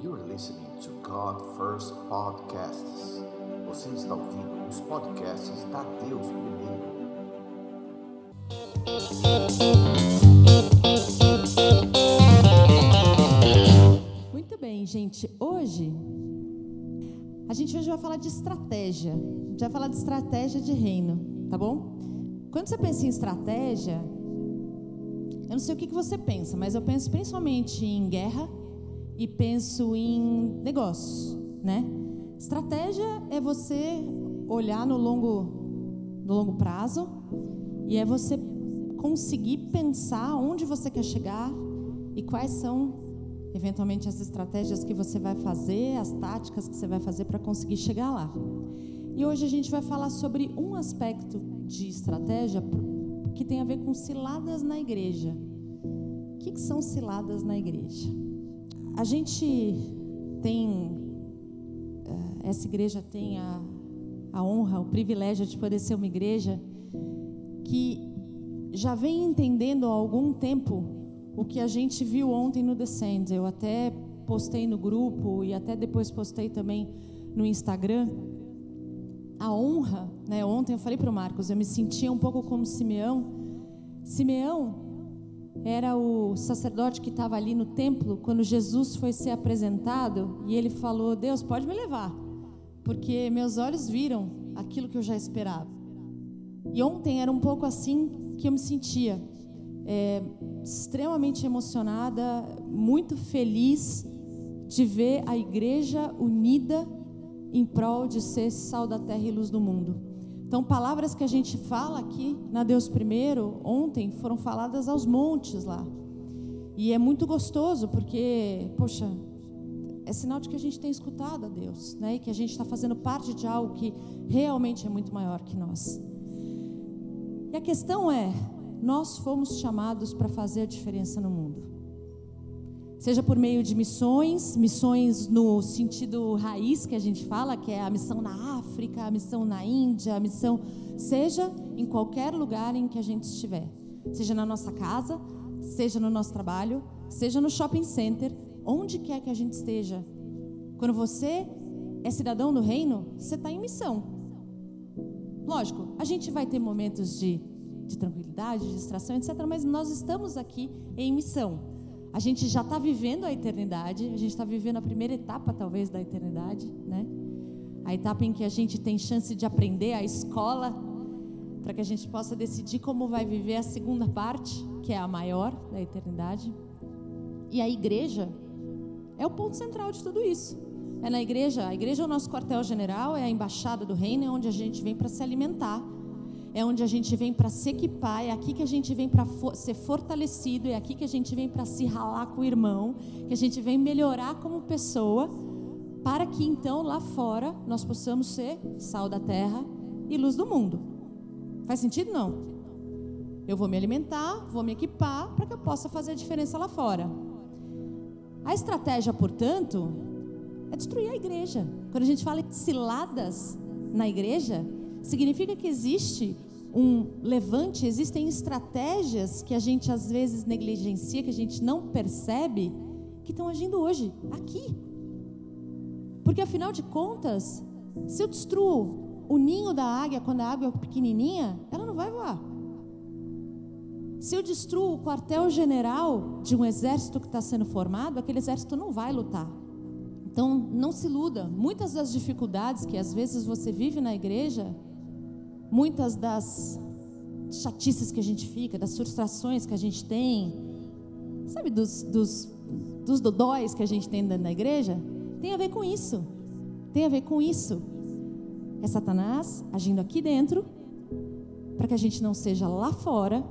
You are listening to God First Podcasts. Você está ouvindo os podcasts da Deus Primeiro. Muito bem, gente. Hoje a gente hoje vai falar de estratégia. A gente vai falar de estratégia de reino, tá bom? Quando você pensa em estratégia, eu não sei o que, você pensa, mas eu penso principalmente em guerra e penso em negócios, né? Estratégia é você olhar no longo, no longo prazo e é você conseguir pensar onde você quer chegar e quais são, eventualmente, as estratégias que você vai fazer, as táticas que você vai fazer para conseguir chegar lá. E hoje a gente vai falar sobre um aspecto de estratégia que tem a ver com ciladas na igreja. O que, que são ciladas na igreja? A gente tem, eh, essa igreja tem a, a honra, o privilégio de poder ser uma igreja que já vem entendendo há algum tempo o que a gente viu ontem no Descend. Eu até postei no grupo e até depois postei também no Instagram. A honra, né? Ontem eu falei para o Marcos, eu me sentia um pouco como Simeão. Simeão era o sacerdote que estava ali no templo quando Jesus foi ser apresentado e ele falou: Deus, pode me levar, porque meus olhos viram aquilo que eu já esperava. E ontem era um pouco assim que eu me sentia, é, extremamente emocionada, muito feliz de ver a igreja unida em prol de ser sal da terra e luz do mundo. Então, palavras que a gente fala aqui na Deus Primeiro, ontem, foram faladas aos montes lá. E é muito gostoso, porque, poxa, é sinal de que a gente tem escutado a Deus, né? E que a gente está fazendo parte de algo que realmente é muito maior que nós. E a questão é: nós fomos chamados para fazer a diferença no mundo seja por meio de missões, missões no sentido raiz que a gente fala, que é a missão na África, a missão na Índia, a missão, seja em qualquer lugar em que a gente estiver, seja na nossa casa, seja no nosso trabalho, seja no shopping center, onde quer que a gente esteja. Quando você é cidadão do reino, você está em missão. Lógico, a gente vai ter momentos de, de tranquilidade, de distração, etc., mas nós estamos aqui em missão. A gente já está vivendo a eternidade, a gente está vivendo a primeira etapa, talvez, da eternidade, né? A etapa em que a gente tem chance de aprender a escola, para que a gente possa decidir como vai viver a segunda parte, que é a maior da eternidade. E a igreja é o ponto central de tudo isso. É na igreja, a igreja é o nosso quartel-general, é a embaixada do reino, é onde a gente vem para se alimentar é onde a gente vem para se equipar, é aqui que a gente vem para for ser fortalecido, é aqui que a gente vem para se ralar com o irmão, que a gente vem melhorar como pessoa, para que então lá fora nós possamos ser sal da terra e luz do mundo. Faz sentido? Não. Eu vou me alimentar, vou me equipar para que eu possa fazer a diferença lá fora. A estratégia, portanto, é destruir a igreja. Quando a gente fala em ciladas na igreja, significa que existe um levante, existem estratégias que a gente às vezes negligencia, que a gente não percebe, que estão agindo hoje, aqui. Porque afinal de contas, se eu destruo o ninho da águia quando a água é pequenininha, ela não vai voar. Se eu destruo o quartel-general de um exército que está sendo formado, aquele exército não vai lutar. Então, não se iluda. Muitas das dificuldades que às vezes você vive na igreja muitas das chatices que a gente fica, das frustrações que a gente tem, sabe, dos, dos, dos dodóis que a gente tem dentro da igreja, tem a ver com isso. Tem a ver com isso. É Satanás agindo aqui dentro, para que a gente não seja lá fora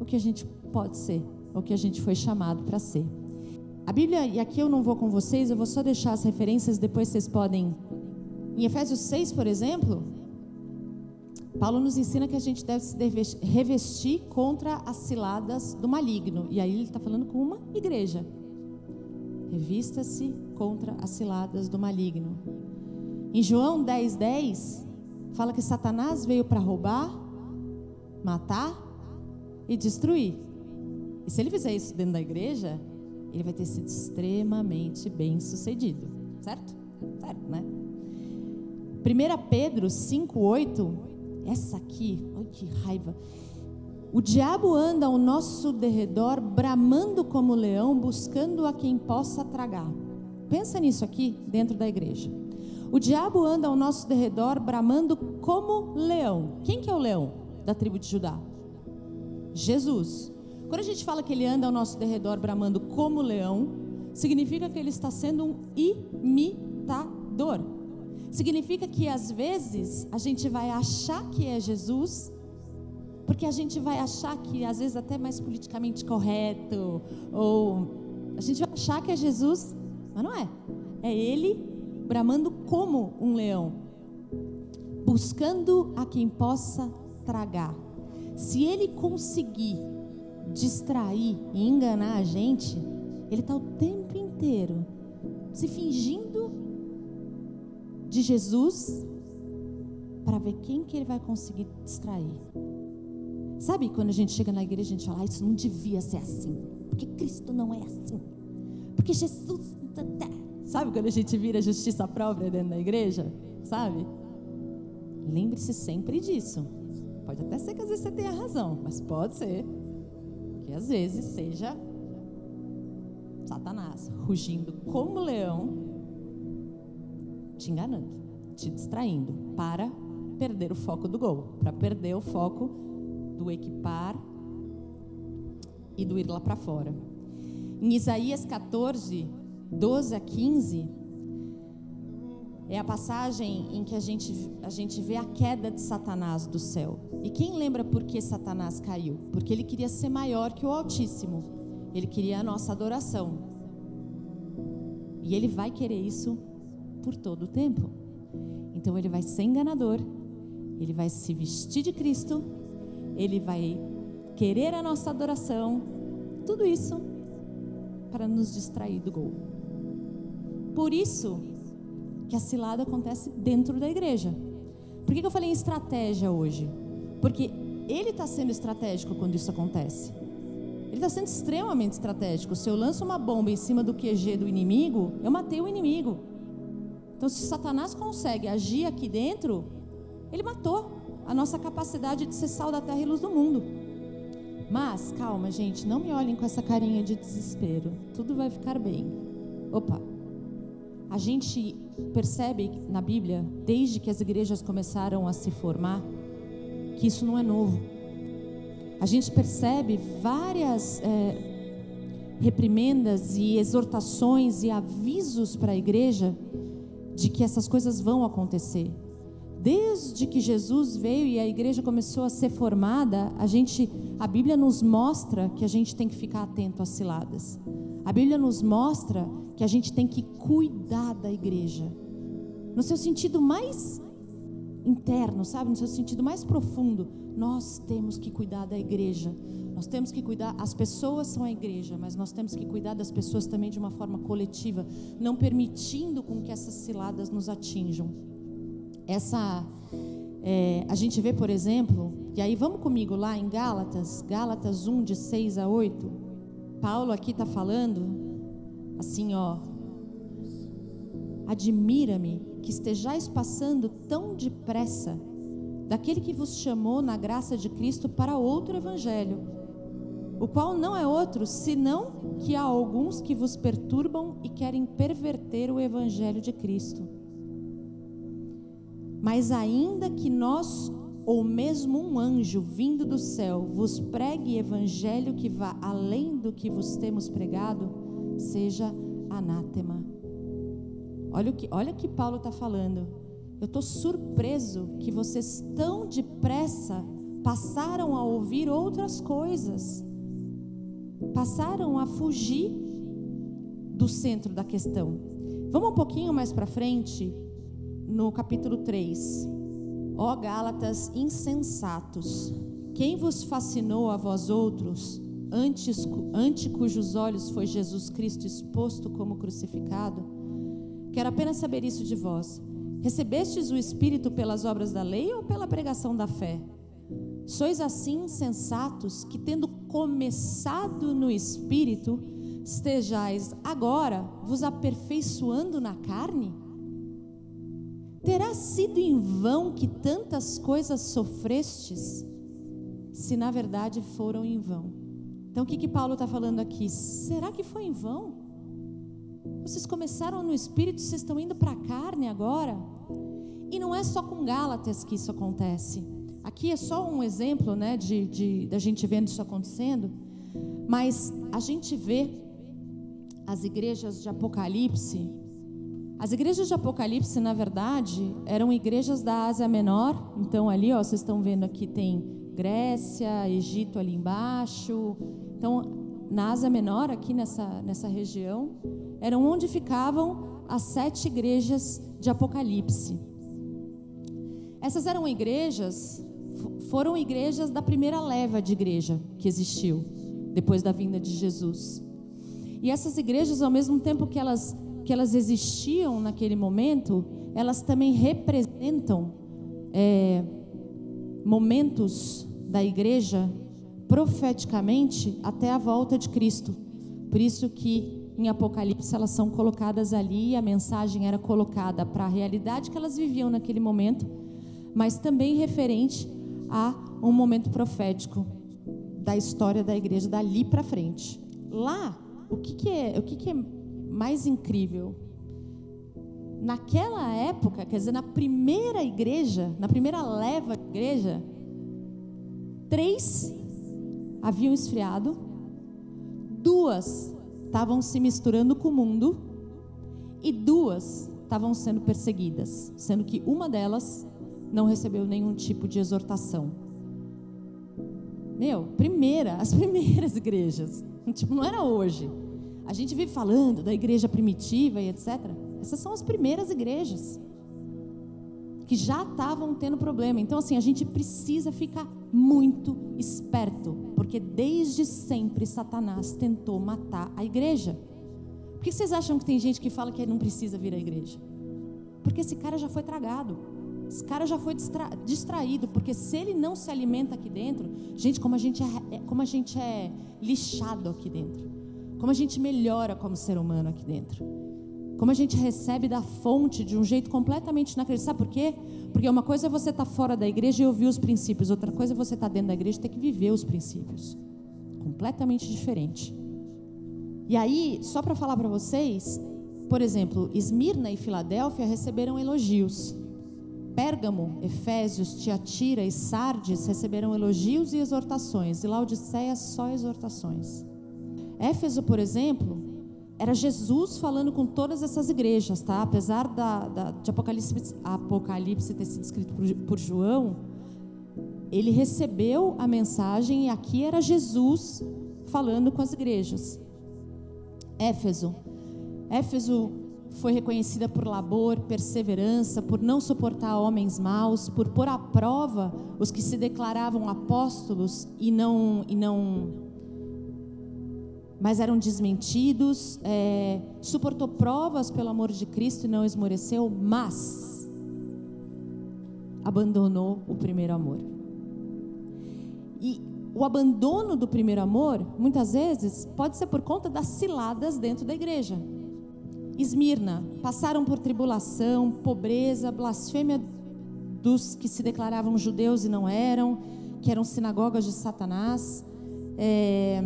o que a gente pode ser, o que a gente foi chamado para ser. A Bíblia, e aqui eu não vou com vocês, eu vou só deixar as referências, depois vocês podem. Em Efésios 6, por exemplo, Paulo nos ensina que a gente deve se revestir contra as ciladas do maligno. E aí ele está falando com uma igreja. Revista-se contra as ciladas do maligno. Em João 10, 10, fala que Satanás veio para roubar, matar e destruir. E se ele fizer isso dentro da igreja, ele vai ter sido extremamente bem sucedido. Certo? Certo, né? 1 Pedro 5,8, essa aqui, olha que raiva. O diabo anda ao nosso derredor, bramando como leão, buscando a quem possa tragar. Pensa nisso aqui, dentro da igreja. O diabo anda ao nosso derredor, bramando como leão. Quem que é o leão da tribo de Judá? Jesus. Quando a gente fala que ele anda ao nosso derredor, bramando como leão, significa que ele está sendo um imitador. Significa que às vezes a gente vai achar que é Jesus, porque a gente vai achar que às vezes até mais politicamente correto, ou a gente vai achar que é Jesus, mas não é. É ele bramando como um leão, buscando a quem possa tragar. Se ele conseguir distrair e enganar a gente, ele está o tempo inteiro se fingindo de Jesus para ver quem que ele vai conseguir distrair. Sabe quando a gente chega na igreja a gente fala, ah, isso não devia ser assim, porque Cristo não é assim, porque Jesus. Tá, tá. Sabe quando a gente vira justiça própria dentro da igreja? Sabe? Lembre-se sempre disso. Pode até ser que às vezes você tenha razão, mas pode ser que às vezes seja Satanás rugindo como leão, te enganando, te distraindo para perder o foco do gol, para perder o foco do equipar e do ir lá para fora. Em Isaías 14, 12 a 15, é a passagem em que a gente, a gente vê a queda de Satanás do céu. E quem lembra por que Satanás caiu? Porque ele queria ser maior que o Altíssimo. Ele queria a nossa adoração. E ele vai querer isso por todo o tempo. Então ele vai ser enganador, ele vai se vestir de Cristo, ele vai querer a nossa adoração. Tudo isso para nos distrair do gol. Por isso que a cilada acontece dentro da igreja. Por que, eu falei em estratégia hoje? Porque ele está sendo estratégico quando isso acontece. Ele está sendo extremamente estratégico. Se eu lanço uma bomba em cima do QG do inimigo, eu matei o inimigo. Então, se Satanás consegue agir aqui dentro, ele matou a nossa capacidade de ser sal da terra e luz do mundo. Mas, calma, gente, não me olhem com essa carinha de desespero. Tudo vai ficar bem. Opa, a gente percebe na Bíblia, desde que as igrejas começaram a se formar, que isso não é novo. A gente percebe várias é, reprimendas e exortações e avisos para a igreja de que essas coisas vão acontecer. Desde que Jesus veio e a igreja começou a ser formada, a gente, a Bíblia nos mostra que a gente tem que ficar atento às ciladas. A Bíblia nos mostra que a gente tem que cuidar da igreja. No seu sentido mais interno, sabe? No seu sentido mais profundo, nós temos que cuidar da igreja. Nós temos que cuidar, as pessoas são a igreja, mas nós temos que cuidar das pessoas também de uma forma coletiva, não permitindo com que essas ciladas nos atinjam. Essa, é, a gente vê, por exemplo, e aí vamos comigo lá em Gálatas, Gálatas 1, de 6 a 8. Paulo aqui está falando assim, ó. Admira-me que estejais passando tão depressa daquele que vos chamou na graça de Cristo para outro evangelho, o qual não é outro senão que há alguns que vos perturbam e querem perverter o evangelho de Cristo. Mas ainda que nós ou mesmo um anjo vindo do céu vos pregue evangelho que vá além do que vos temos pregado, seja anátema. Olha o que, olha que Paulo está falando. Eu estou surpreso que vocês tão depressa passaram a ouvir outras coisas, passaram a fugir do centro da questão. Vamos um pouquinho mais para frente, no capítulo 3. Ó Gálatas insensatos, quem vos fascinou a vós outros? antes, ante cujos olhos foi Jesus Cristo exposto como crucificado? Quero apenas saber isso de vós. Recebestes o Espírito pelas obras da lei ou pela pregação da fé? Sois assim insensatos que, tendo começado no Espírito, estejais agora vos aperfeiçoando na carne? Terá sido em vão que tantas coisas sofrestes, se na verdade foram em vão? Então o que, que Paulo está falando aqui? Será que foi em vão? Vocês começaram no espírito, vocês estão indo para a carne agora? E não é só com Gálatas que isso acontece. Aqui é só um exemplo, né, de, de da gente vendo isso acontecendo. Mas a gente vê as igrejas de Apocalipse. As igrejas de Apocalipse, na verdade, eram igrejas da Ásia Menor. Então ali, ó, vocês estão vendo aqui tem Grécia, Egito ali embaixo. Então, na Ásia Menor, aqui nessa nessa região, eram onde ficavam as sete igrejas de Apocalipse. Essas eram igrejas, foram igrejas da primeira leva de igreja que existiu depois da vinda de Jesus. E essas igrejas, ao mesmo tempo que elas, que elas existiam naquele momento, elas também representam é, momentos da igreja profeticamente até a volta de Cristo. Por isso que em Apocalipse elas são colocadas ali e a mensagem era colocada para a realidade que elas viviam naquele momento mas também referente a um momento profético da história da igreja dali para frente. Lá, o que, que é, o que, que é mais incrível? Naquela época, quer dizer, na primeira igreja, na primeira leva de igreja, três haviam esfriado, duas estavam se misturando com o mundo e duas estavam sendo perseguidas, sendo que uma delas não recebeu nenhum tipo de exortação. Meu, primeira, as primeiras igrejas. Tipo, não era hoje. A gente vive falando da igreja primitiva e etc. Essas são as primeiras igrejas que já estavam tendo problema. Então, assim, a gente precisa ficar muito esperto, porque desde sempre Satanás tentou matar a igreja. Por que vocês acham que tem gente que fala que não precisa vir à igreja? Porque esse cara já foi tragado. Esse cara já foi distra distraído, porque se ele não se alimenta aqui dentro, gente, como a gente é, é, como a gente é lixado aqui dentro, como a gente melhora como ser humano aqui dentro, como a gente recebe da fonte de um jeito completamente inacreditável. Sabe por quê? Porque uma coisa é você estar tá fora da igreja e ouvir os princípios, outra coisa é você estar tá dentro da igreja e ter que viver os princípios. Completamente diferente. E aí, só para falar para vocês, por exemplo, Esmirna e Filadélfia receberam elogios. Pérgamo, Efésios, Tiatira e Sardes receberam elogios e exortações, e Laodiceia só exortações. Éfeso, por exemplo, era Jesus falando com todas essas igrejas, tá? Apesar da, da de Apocalipse, Apocalipse ter sido escrito por, por João, ele recebeu a mensagem e aqui era Jesus falando com as igrejas. Éfeso. Éfeso foi reconhecida por labor, perseverança, por não suportar homens maus, por pôr à prova os que se declaravam apóstolos e não e não mas eram desmentidos, é, suportou provas pelo amor de Cristo e não esmoreceu, mas abandonou o primeiro amor. E o abandono do primeiro amor, muitas vezes, pode ser por conta das ciladas dentro da igreja. Esmirna passaram por tribulação, pobreza, blasfêmia dos que se declaravam judeus e não eram, que eram sinagogas de Satanás. É,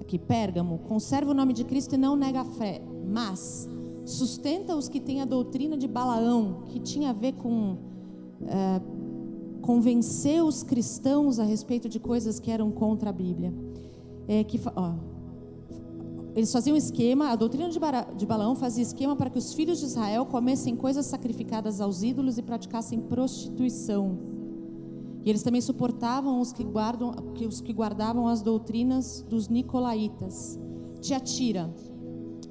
aqui, Pérgamo, conserva o nome de Cristo e não nega a fé, mas sustenta os que têm a doutrina de Balaão, que tinha a ver com é, convencer os cristãos a respeito de coisas que eram contra a Bíblia. É, que, ó, eles faziam esquema, a doutrina de, de Balaão fazia esquema para que os filhos de Israel comessem coisas sacrificadas aos ídolos e praticassem prostituição. E eles também suportavam os que, guardam, os que guardavam as doutrinas dos nicolaítas. Tiatira,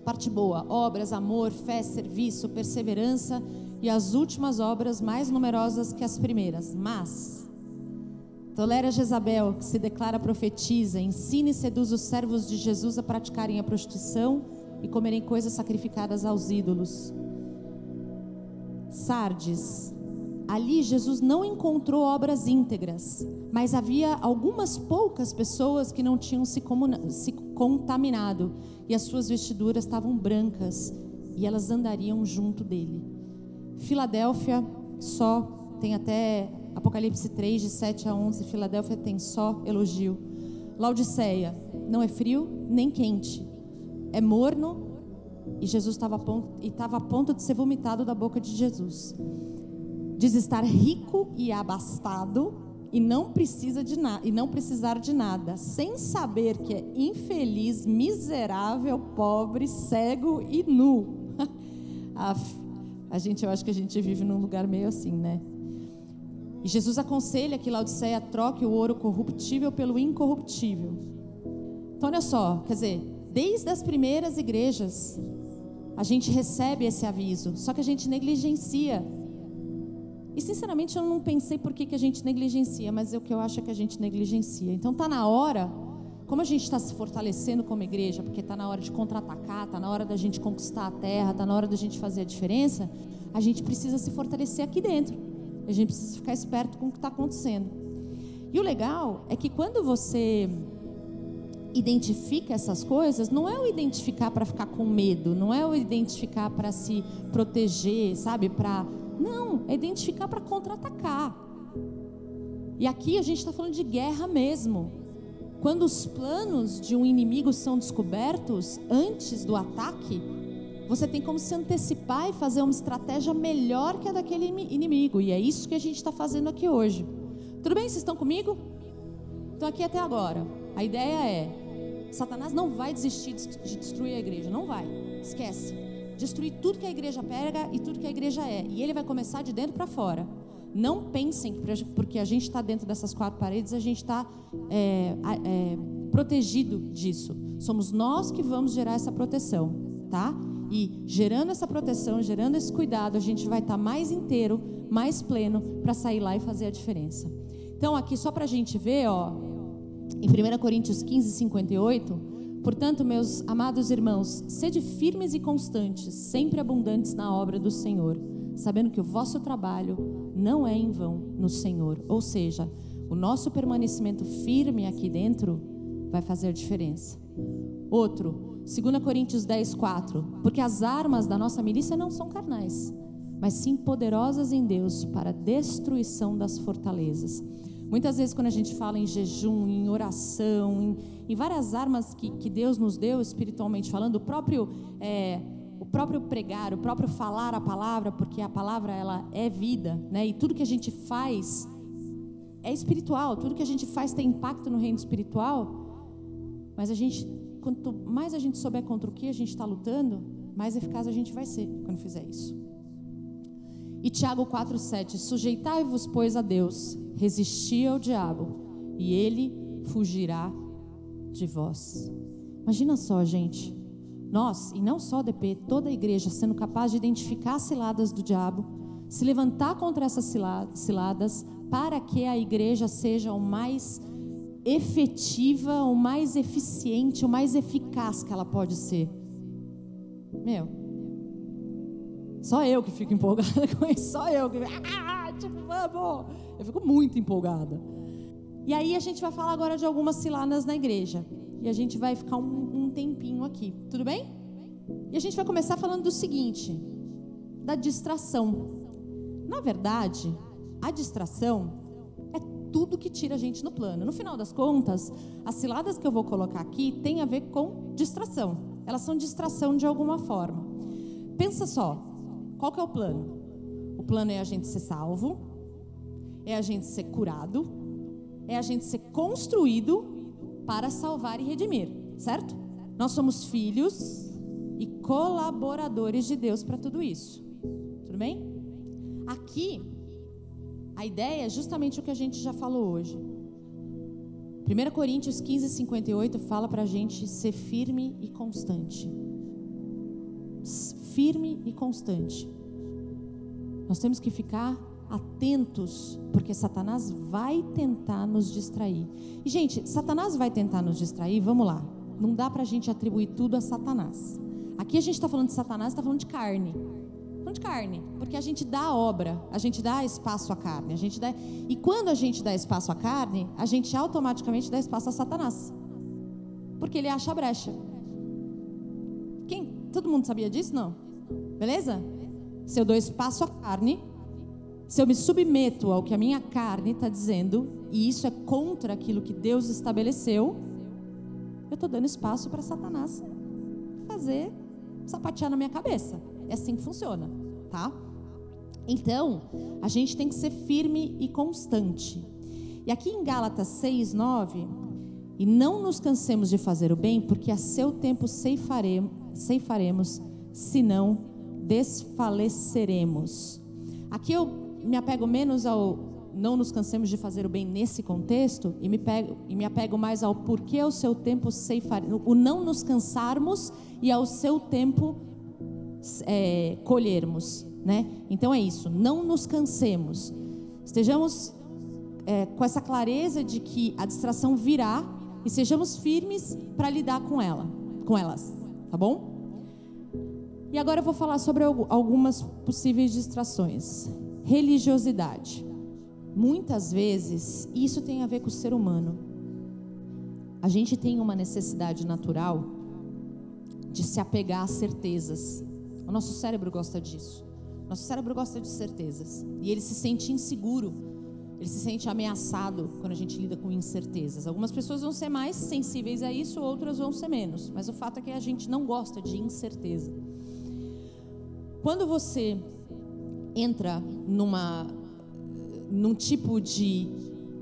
parte boa, obras, amor, fé, serviço, perseverança e as últimas obras mais numerosas que as primeiras. Mas Tolera Jezabel, que se declara profetiza, ensina e seduz os servos de Jesus a praticarem a prostituição e comerem coisas sacrificadas aos ídolos. Sardes. Ali Jesus não encontrou obras íntegras, mas havia algumas poucas pessoas que não tinham se, se contaminado, e as suas vestiduras estavam brancas, e elas andariam junto dele. Filadélfia só tem até Apocalipse 3, de 7 a 11. Filadélfia tem só elogio. Laodiceia não é frio nem quente, é morno e Jesus estava a ponto, a ponto de ser vomitado da boca de Jesus. Diz estar rico e abastado e não precisa de nada e não precisar de nada, sem saber que é infeliz, miserável, pobre, cego e nu. a, a gente, eu acho que a gente vive num lugar meio assim, né? E Jesus aconselha que Laodiceia troque o ouro corruptível pelo incorruptível. Então, olha só, quer dizer, desde as primeiras igrejas, a gente recebe esse aviso, só que a gente negligencia. E sinceramente eu não pensei por que, que a gente negligencia, mas é o que eu acho é que a gente negligencia. Então está na hora, como a gente está se fortalecendo como igreja, porque está na hora de contra-atacar, está na hora da gente conquistar a terra, está na hora da gente fazer a diferença, a gente precisa se fortalecer aqui dentro. A gente precisa ficar esperto com o que está acontecendo. E o legal é que quando você identifica essas coisas, não é o identificar para ficar com medo, não é o identificar para se proteger, sabe? Para não, é identificar para contra-atacar. E aqui a gente está falando de guerra mesmo. Quando os planos de um inimigo são descobertos antes do ataque, você tem como se antecipar e fazer uma estratégia melhor que a daquele inimigo. E é isso que a gente está fazendo aqui hoje. Tudo bem? Vocês estão comigo? Estão aqui até agora. A ideia é: Satanás não vai desistir de destruir a igreja. Não vai. Esquece. Destruir tudo que a igreja pega e tudo que a igreja é. E ele vai começar de dentro para fora. Não pensem que porque a gente está dentro dessas quatro paredes, a gente está é, é, protegido disso. Somos nós que vamos gerar essa proteção, tá? E gerando essa proteção, gerando esse cuidado, a gente vai estar tá mais inteiro, mais pleno para sair lá e fazer a diferença. Então, aqui só para a gente ver, ó, em 1 Coríntios 15, 58, portanto, meus amados irmãos, sede firmes e constantes, sempre abundantes na obra do Senhor, sabendo que o vosso trabalho não é em vão no Senhor. Ou seja, o nosso permanecimento firme aqui dentro vai fazer diferença. Outro, 2 Coríntios 10, 4. Porque as armas da nossa milícia não são carnais, mas sim poderosas em Deus para a destruição das fortalezas. Muitas vezes, quando a gente fala em jejum, em oração, em, em várias armas que, que, Deus nos deu, espiritualmente falando, o próprio, é, o próprio pregar, o próprio falar a palavra, porque a palavra ela é vida, né? E tudo que a gente faz é espiritual, tudo que a gente faz tem impacto no reino espiritual. Mas a gente, quanto mais a gente souber contra o que a gente está lutando, mais eficaz a gente vai ser quando fizer isso. E Tiago 4,7: Sujeitai-vos, pois, a Deus, resisti ao diabo, e ele fugirá de vós. Imagina só, gente. Nós, e não só a DP, toda a igreja sendo capaz de identificar as ciladas do diabo, se levantar contra essas ciladas, para que a igreja seja o mais efetiva, o mais eficiente, o mais eficaz que ela pode ser. Meu, só eu que fico empolgada com isso, só eu que. Ah, tipo, vamos! Eu fico muito empolgada. E aí a gente vai falar agora de algumas ciladas na igreja. E a gente vai ficar um, um tempinho aqui, tudo bem? E a gente vai começar falando do seguinte: da distração. Na verdade, a distração tudo que tira a gente no plano. No final das contas, as ciladas que eu vou colocar aqui têm a ver com distração. Elas são distração de alguma forma. Pensa só, qual que é o plano? O plano é a gente ser salvo, é a gente ser curado, é a gente ser construído para salvar e redimir, certo? Nós somos filhos e colaboradores de Deus para tudo isso. Tudo bem? Aqui, a ideia é justamente o que a gente já falou hoje. 1 Coríntios 15, 58 fala para a gente ser firme e constante firme e constante. Nós temos que ficar atentos, porque Satanás vai tentar nos distrair. E, gente, Satanás vai tentar nos distrair, vamos lá. Não dá para a gente atribuir tudo a Satanás. Aqui a gente está falando de Satanás, está falando de carne. Falando de carne, porque a gente dá obra, a gente dá espaço à carne, a gente dá. E quando a gente dá espaço à carne, a gente automaticamente dá espaço a Satanás. porque ele acha brecha. Quem? Todo mundo sabia disso? Não? Beleza? Se eu dou espaço à carne, se eu me submeto ao que a minha carne está dizendo, e isso é contra aquilo que Deus estabeleceu, eu estou dando espaço para Satanás fazer sapatear na minha cabeça. É assim que funciona, tá? Então, a gente tem que ser firme e constante. E aqui em Gálatas 6, 9, e não nos cansemos de fazer o bem, porque a seu tempo ceifaremos, ceifaremos senão desfaleceremos. Aqui eu me apego menos ao não nos cansemos de fazer o bem nesse contexto e me, pego, e me apego mais ao porquê o seu tempo ceifaremos, o não nos cansarmos e ao seu tempo é, colhermos, né? Então é isso, não nos cansemos, estejamos é, com essa clareza de que a distração virá e sejamos firmes para lidar com ela, com elas, tá bom? E agora eu vou falar sobre algumas possíveis distrações. Religiosidade. Muitas vezes isso tem a ver com o ser humano. A gente tem uma necessidade natural de se apegar a certezas. O nosso cérebro gosta disso. Nosso cérebro gosta de certezas. E ele se sente inseguro. Ele se sente ameaçado quando a gente lida com incertezas. Algumas pessoas vão ser mais sensíveis a isso, outras vão ser menos. Mas o fato é que a gente não gosta de incerteza. Quando você entra numa num tipo de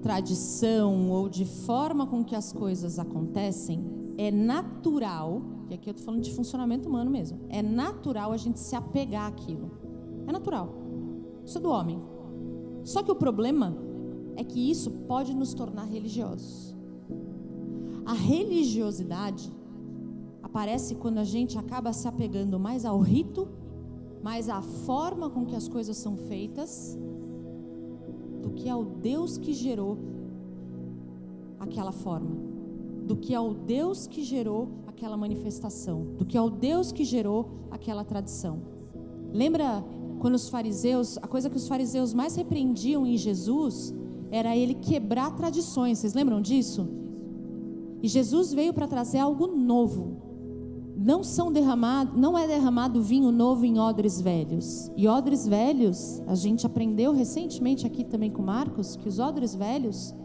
tradição ou de forma com que as coisas acontecem, é natural e aqui eu estou falando de funcionamento humano mesmo. É natural a gente se apegar àquilo. É natural. Isso é do homem. Só que o problema é que isso pode nos tornar religiosos. A religiosidade aparece quando a gente acaba se apegando mais ao rito, mais à forma com que as coisas são feitas, do que ao Deus que gerou aquela forma, do que ao Deus que gerou aquela manifestação, do que ao Deus que gerou aquela tradição. Lembra quando os fariseus, a coisa que os fariseus mais repreendiam em Jesus era ele quebrar tradições. Vocês lembram disso? E Jesus veio para trazer algo novo. Não são derramados, não é derramado vinho novo em odres velhos. E odres velhos, a gente aprendeu recentemente aqui também com Marcos que os odres velhos,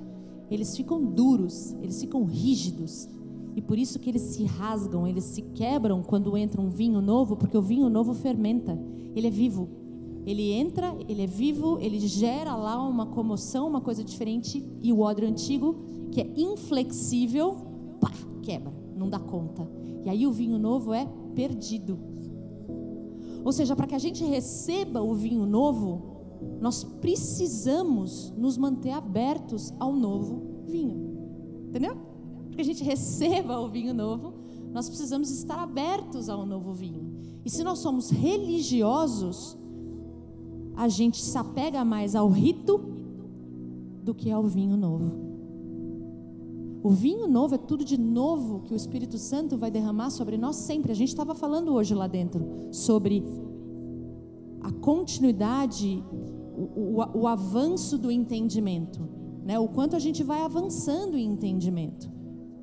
eles ficam duros, eles ficam rígidos, e por isso que eles se rasgam, eles se quebram quando entra um vinho novo, porque o vinho novo fermenta. Ele é vivo. Ele entra, ele é vivo, ele gera lá uma comoção, uma coisa diferente, e o odre antigo, que é inflexível, pá, quebra, não dá conta. E aí o vinho novo é perdido. Ou seja, para que a gente receba o vinho novo, nós precisamos nos manter abertos ao novo vinho. Entendeu? que a gente receba o vinho novo, nós precisamos estar abertos ao novo vinho. E se nós somos religiosos, a gente se apega mais ao rito do que ao vinho novo. O vinho novo é tudo de novo que o Espírito Santo vai derramar sobre nós sempre. A gente estava falando hoje lá dentro sobre a continuidade, o, o, o avanço do entendimento, né? o quanto a gente vai avançando em entendimento.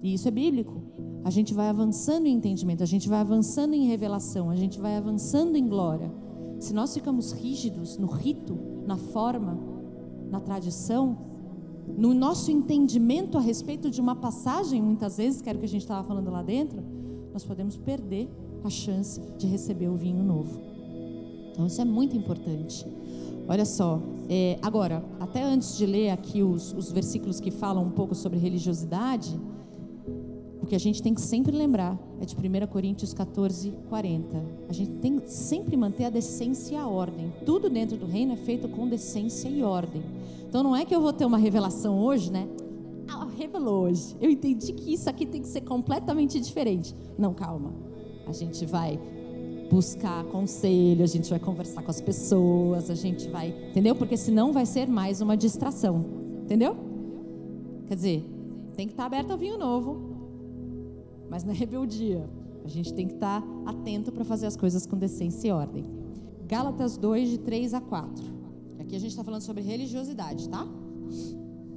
E isso é bíblico. A gente vai avançando em entendimento, a gente vai avançando em revelação, a gente vai avançando em glória. Se nós ficamos rígidos no rito, na forma, na tradição, no nosso entendimento a respeito de uma passagem, muitas vezes, que era o que a gente estava falando lá dentro, nós podemos perder a chance de receber o vinho novo. Então, isso é muito importante. Olha só, é, agora, até antes de ler aqui os, os versículos que falam um pouco sobre religiosidade, o que a gente tem que sempre lembrar é de 1 Coríntios 14, 40. A gente tem que sempre manter a decência e a ordem. Tudo dentro do reino é feito com decência e ordem. Então não é que eu vou ter uma revelação hoje, né? Ah, revelou hoje. Eu entendi que isso aqui tem que ser completamente diferente. Não, calma. A gente vai buscar conselho, a gente vai conversar com as pessoas, a gente vai, entendeu? Porque senão vai ser mais uma distração, entendeu? Quer dizer, tem que estar aberto ao vinho novo, mas na rebeldia. A gente tem que estar atento para fazer as coisas com decência e ordem. Gálatas 2, de 3 a 4. Aqui a gente está falando sobre religiosidade, tá?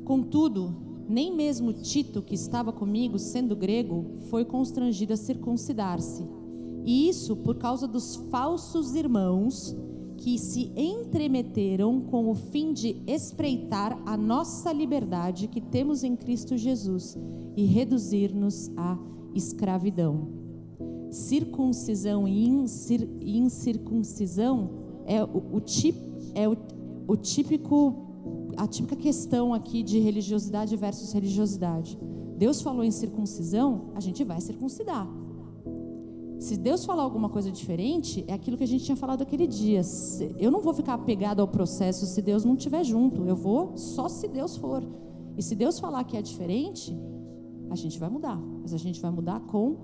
Contudo, Nem mesmo Tito, que estava comigo, sendo grego, foi constrangido a circuncidar-se. E isso por causa dos falsos irmãos que se entremeteram com o fim de espreitar a nossa liberdade que temos em Cristo Jesus e reduzir-nos à escravidão. Circuncisão e incir, incircuncisão é o, o, tip, é o, o típico a típica questão aqui de religiosidade versus religiosidade. Deus falou em circuncisão, a gente vai circuncidar. Se Deus falar alguma coisa diferente, é aquilo que a gente tinha falado aquele dia. Eu não vou ficar apegado ao processo se Deus não estiver junto. Eu vou só se Deus for. E se Deus falar que é diferente, a gente vai mudar. Mas a gente vai mudar com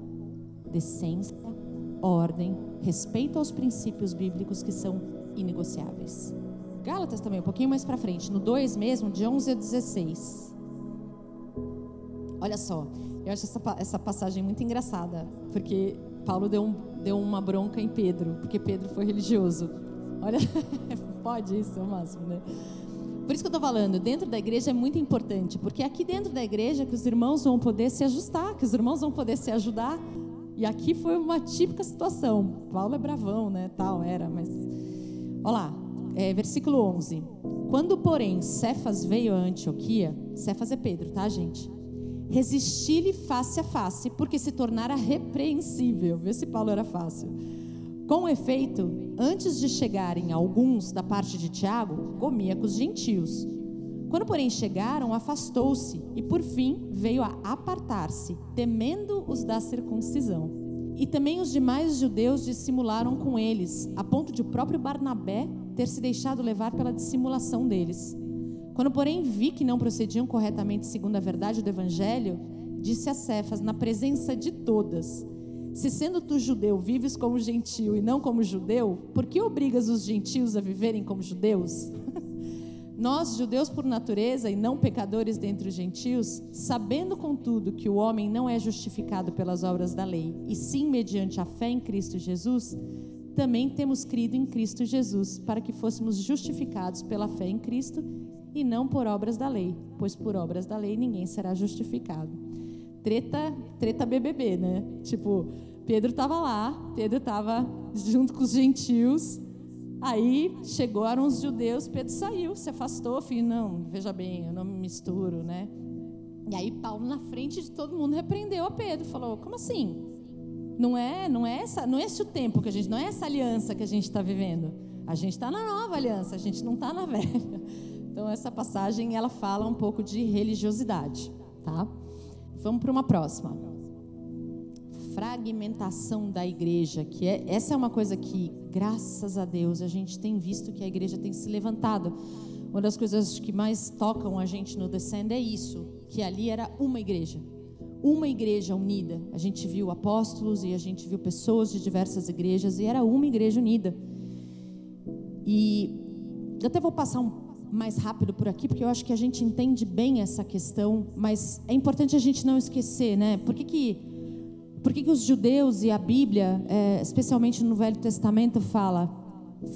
decência, ordem, respeito aos princípios bíblicos que são inegociáveis. Gálatas também, um pouquinho mais para frente, no 2 mesmo, de 11 a 16. Olha só, eu acho essa, essa passagem muito engraçada, porque Paulo deu, um, deu uma bronca em Pedro, porque Pedro foi religioso. Olha, pode isso, é o máximo, né? Por isso que eu estou falando, dentro da igreja é muito importante, porque é aqui dentro da igreja que os irmãos vão poder se ajustar, que os irmãos vão poder se ajudar. E aqui foi uma típica situação. Paulo é bravão, né? Tal, era, mas. Olha lá, é, versículo 11. Quando, porém, Cefas veio a Antioquia, Cefas é Pedro, tá, gente? Resisti-lhe face a face, porque se tornara repreensível. Vê se Paulo era fácil. Com efeito, antes de chegarem alguns da parte de Tiago, comia com os gentios. Quando, porém, chegaram, afastou-se e, por fim, veio a apartar-se, temendo os da circuncisão. E também os demais judeus dissimularam com eles, a ponto de o próprio Barnabé ter se deixado levar pela dissimulação deles. Quando, porém, vi que não procediam corretamente segundo a verdade do Evangelho, disse a Cefas, na presença de todas: Se sendo tu judeu vives como gentio e não como judeu, por que obrigas os gentios a viverem como judeus? Nós, judeus por natureza e não pecadores dentre os gentios, sabendo contudo que o homem não é justificado pelas obras da lei, e sim mediante a fé em Cristo Jesus, também temos crido em Cristo Jesus, para que fôssemos justificados pela fé em Cristo e não por obras da lei, pois por obras da lei ninguém será justificado. Treta, treta BBB, né? Tipo, Pedro estava lá, Pedro estava junto com os gentios. Aí chegaram os judeus, Pedro saiu, se afastou, falou: não, veja bem, eu não me misturo, né? E aí Paulo na frente de todo mundo repreendeu a Pedro, falou: como assim? Não é, não é essa, não é esse o tempo que a gente, não é essa aliança que a gente está vivendo. A gente está na nova aliança, a gente não está na velha. Então essa passagem ela fala um pouco de religiosidade, tá? Vamos para uma próxima. Fragmentação da igreja, que é essa é uma coisa que, graças a Deus, a gente tem visto que a igreja tem se levantado. Uma das coisas que mais tocam a gente no Descend é isso, que ali era uma igreja uma igreja unida. A gente viu apóstolos e a gente viu pessoas de diversas igrejas e era uma igreja unida. E eu até vou passar um mais rápido por aqui, porque eu acho que a gente entende bem essa questão, mas é importante a gente não esquecer, né? Por que, que, por que, que os judeus e a Bíblia, é, especialmente no Velho Testamento, fala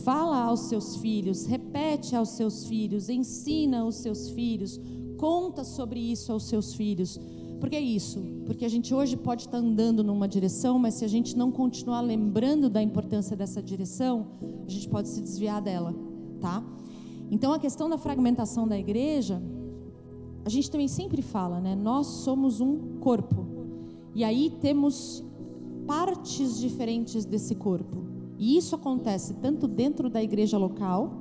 fala aos seus filhos, repete aos seus filhos, ensina aos seus filhos, conta sobre isso aos seus filhos. Por que isso? Porque a gente hoje pode estar andando numa direção, mas se a gente não continuar lembrando da importância dessa direção, a gente pode se desviar dela, tá? Então a questão da fragmentação da igreja, a gente também sempre fala, né? Nós somos um corpo. E aí temos partes diferentes desse corpo. E isso acontece tanto dentro da igreja local,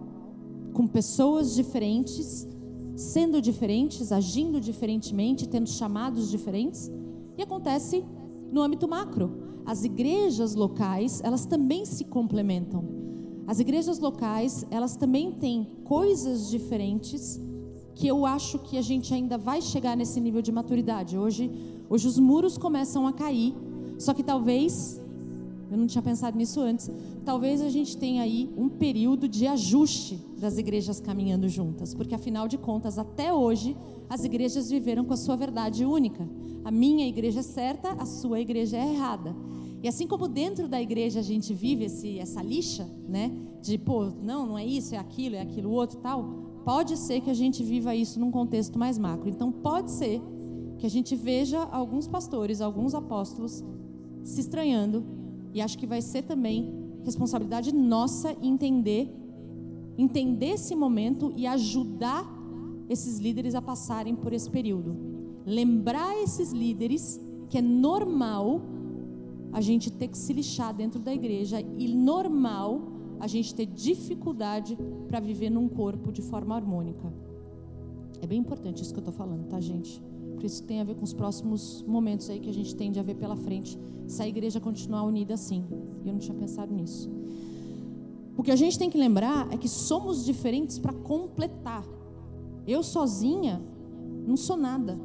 com pessoas diferentes, sendo diferentes, agindo diferentemente, tendo chamados diferentes, e acontece no âmbito macro. As igrejas locais, elas também se complementam. As igrejas locais, elas também têm coisas diferentes que eu acho que a gente ainda vai chegar nesse nível de maturidade. Hoje, hoje os muros começam a cair, só que talvez eu não tinha pensado nisso antes. Talvez a gente tenha aí um período de ajuste das igrejas caminhando juntas, porque afinal de contas, até hoje, as igrejas viveram com a sua verdade única. A minha igreja é certa, a sua igreja é errada. E assim como dentro da igreja a gente vive esse, essa lixa, né? De, pô, não, não é isso, é aquilo, é aquilo outro tal. Pode ser que a gente viva isso num contexto mais macro. Então, pode ser que a gente veja alguns pastores, alguns apóstolos se estranhando, e acho que vai ser também responsabilidade nossa entender entender esse momento e ajudar esses líderes a passarem por esse período. Lembrar esses líderes que é normal a gente ter que se lixar dentro da igreja e normal a gente ter dificuldade para viver num corpo de forma harmônica. É bem importante isso que eu estou falando, tá, gente? Porque isso tem a ver com os próximos momentos aí que a gente tende a ver pela frente, se a igreja continuar unida assim. E eu não tinha pensado nisso. O que a gente tem que lembrar é que somos diferentes para completar. Eu sozinha não sou nada.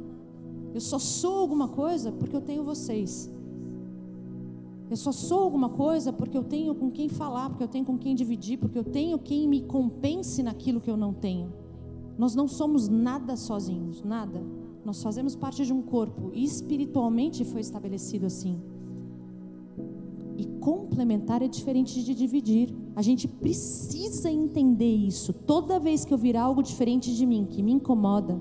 Eu só sou alguma coisa porque eu tenho vocês. Eu só sou alguma coisa porque eu tenho com quem falar, porque eu tenho com quem dividir, porque eu tenho quem me compense naquilo que eu não tenho. Nós não somos nada sozinhos, nada. Nós fazemos parte de um corpo e espiritualmente foi estabelecido assim. E complementar é diferente de dividir. A gente precisa entender isso. Toda vez que eu vir algo diferente de mim, que me incomoda,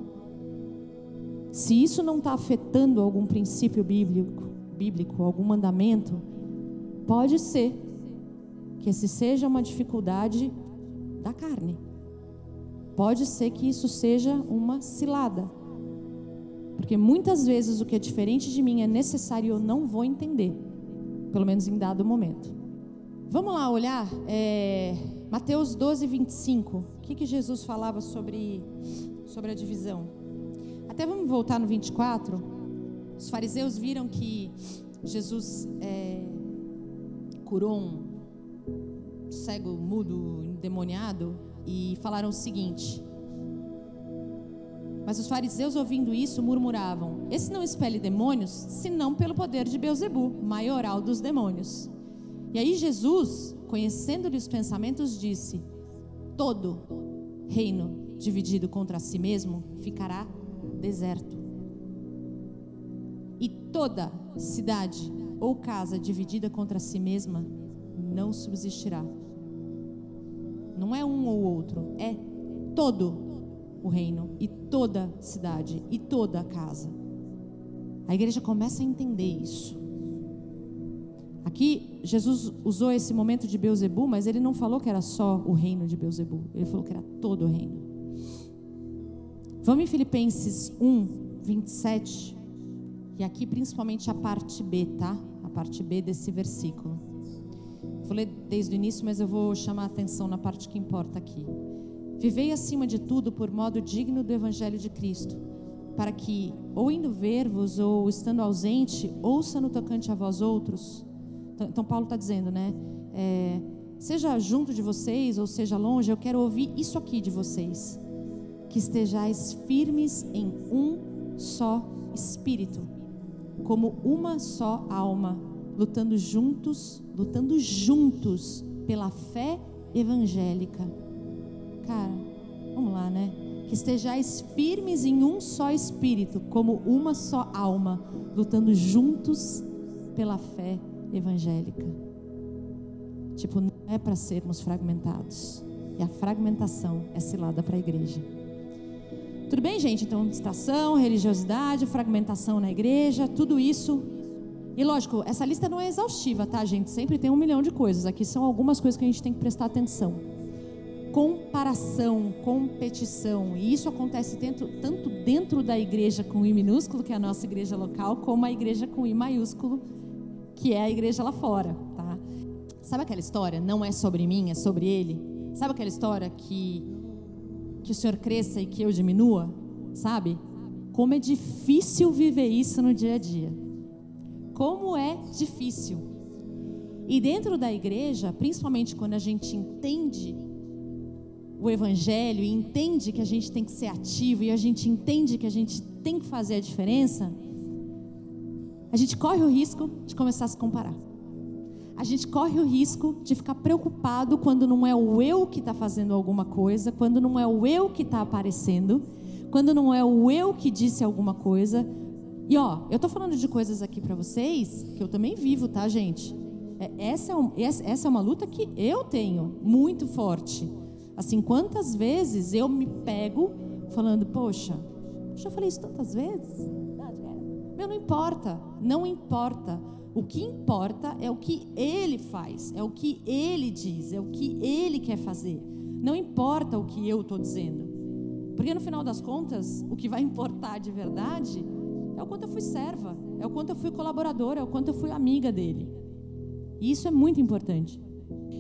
se isso não está afetando algum princípio bíblico, bíblico, algum mandamento, pode ser que esse seja uma dificuldade da carne. Pode ser que isso seja uma cilada. Porque muitas vezes o que é diferente de mim é necessário e eu não vou entender, pelo menos em dado momento. Vamos lá olhar é, Mateus 12, 25. O que, que Jesus falava sobre, sobre a divisão? Até vamos voltar no 24. Os fariseus viram que Jesus é, curou um cego, mudo, endemoniado e falaram o seguinte. Mas os fariseus, ouvindo isso, murmuravam: Esse não expele demônios, senão pelo poder de Beuzebu, maioral dos demônios. E aí Jesus, conhecendo-lhe os pensamentos, disse: Todo reino dividido contra si mesmo ficará deserto. E toda cidade ou casa dividida contra si mesma não subsistirá. Não é um ou outro, é todo o reino e toda cidade e toda a casa. A igreja começa a entender isso. Aqui Jesus usou esse momento de Beuzebu, mas ele não falou que era só o reino de Beuzebu, ele falou que era todo o reino. Vamos em Filipenses 1, 27, e aqui principalmente a parte B, tá? Parte B desse versículo. Vou ler desde o início, mas eu vou chamar a atenção na parte que importa aqui. Vivei acima de tudo por modo digno do Evangelho de Cristo, para que, ou indo ver-vos, ou estando ausente, ouça no tocante a vós outros então, então Paulo está dizendo, né? É, seja junto de vocês ou seja longe, eu quero ouvir isso aqui de vocês. Que estejais firmes em um só espírito, como uma só alma, lutando juntos, lutando juntos pela fé evangélica. Cara, vamos lá, né? Que estejais firmes em um só espírito, como uma só alma, lutando juntos pela fé evangélica. Tipo, não é para sermos fragmentados. E a fragmentação é cilada para a igreja. Tudo bem, gente? Então, distração, religiosidade, fragmentação na igreja, tudo isso. E lógico, essa lista não é exaustiva, tá, gente? Sempre tem um milhão de coisas. Aqui são algumas coisas que a gente tem que prestar atenção. Comparação, competição. E isso acontece dentro, tanto dentro da igreja com I minúsculo, que é a nossa igreja local, como a igreja com I maiúsculo, que é a igreja lá fora, tá? Sabe aquela história? Não é sobre mim, é sobre ele. Sabe aquela história que que o Senhor cresça e que eu diminua? Sabe? Como é difícil viver isso no dia a dia. Como é difícil. E dentro da igreja, principalmente quando a gente entende o evangelho e entende que a gente tem que ser ativo e a gente entende que a gente tem que fazer a diferença, a gente corre o risco de começar a se comparar. A gente corre o risco de ficar preocupado quando não é o eu que está fazendo alguma coisa, quando não é o eu que está aparecendo, quando não é o eu que disse alguma coisa. E ó, eu estou falando de coisas aqui para vocês que eu também vivo, tá, gente? É, essa, é um, essa, é uma luta que eu tenho muito forte. Assim, quantas vezes eu me pego falando, poxa, já falei isso tantas vezes? Meu, não importa, não importa. O que importa é o que ele faz, é o que ele diz, é o que ele quer fazer. Não importa o que eu estou dizendo. Porque no final das contas, o que vai importar de verdade é o quanto eu fui serva, é o quanto eu fui colaboradora, é o quanto eu fui amiga dele. E isso é muito importante.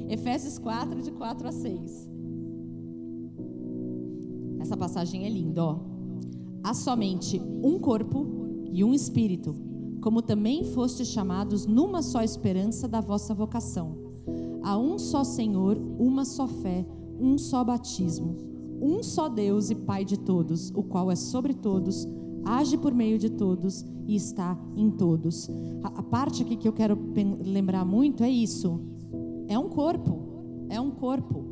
Efésios 4, de 4 a 6. Essa passagem é linda, ó. Há somente um corpo e um espírito, como também fostes chamados numa só esperança da vossa vocação. Há um só Senhor, uma só fé, um só batismo, um só Deus e Pai de todos, o qual é sobre todos, age por meio de todos e está em todos. A, parte aqui que eu quero lembrar muito é isso. É um corpo, é um corpo.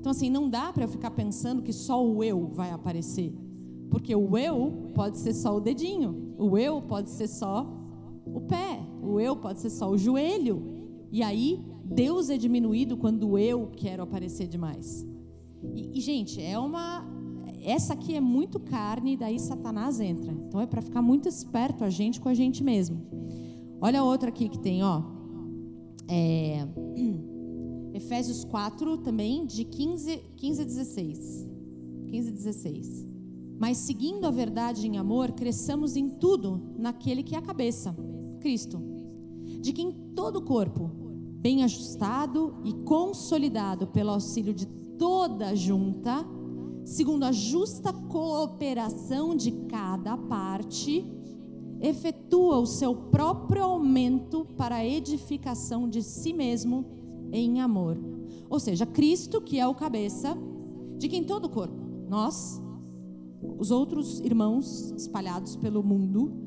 Então assim, não dá para eu ficar pensando que só o eu vai aparecer. Porque o eu pode ser só o dedinho, o eu pode ser só o pé, o eu pode ser só o joelho. E aí Deus é diminuído quando eu quero aparecer demais. E, e gente, é uma essa aqui é muito carne e daí Satanás entra. Então é para ficar muito esperto a gente com a gente mesmo. Olha a outra aqui que tem, ó. É, Efésios 4 também, de 15, 15 a 16. 15 a 16. Mas seguindo a verdade em amor, cresçamos em tudo naquele que é a cabeça, Cristo. De quem todo o corpo, bem ajustado e consolidado pelo auxílio de toda junta, segundo a justa cooperação de cada parte, efetua o seu próprio aumento para a edificação de si mesmo em amor. Ou seja, Cristo, que é o cabeça, de quem todo o corpo, nós, os outros irmãos espalhados pelo mundo,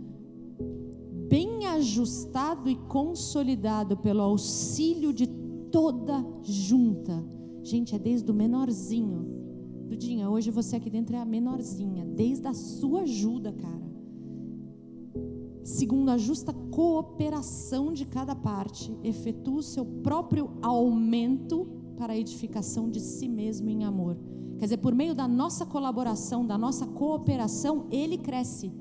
bem ajustado e consolidado pelo auxílio de toda junta. Gente, é desde o menorzinho Dudinha, hoje você aqui dentro é a menorzinha, desde a sua ajuda, cara. Segundo a justa cooperação de cada parte, efetua o seu próprio aumento para a edificação de si mesmo em amor. Quer dizer, por meio da nossa colaboração, da nossa cooperação, ele cresce.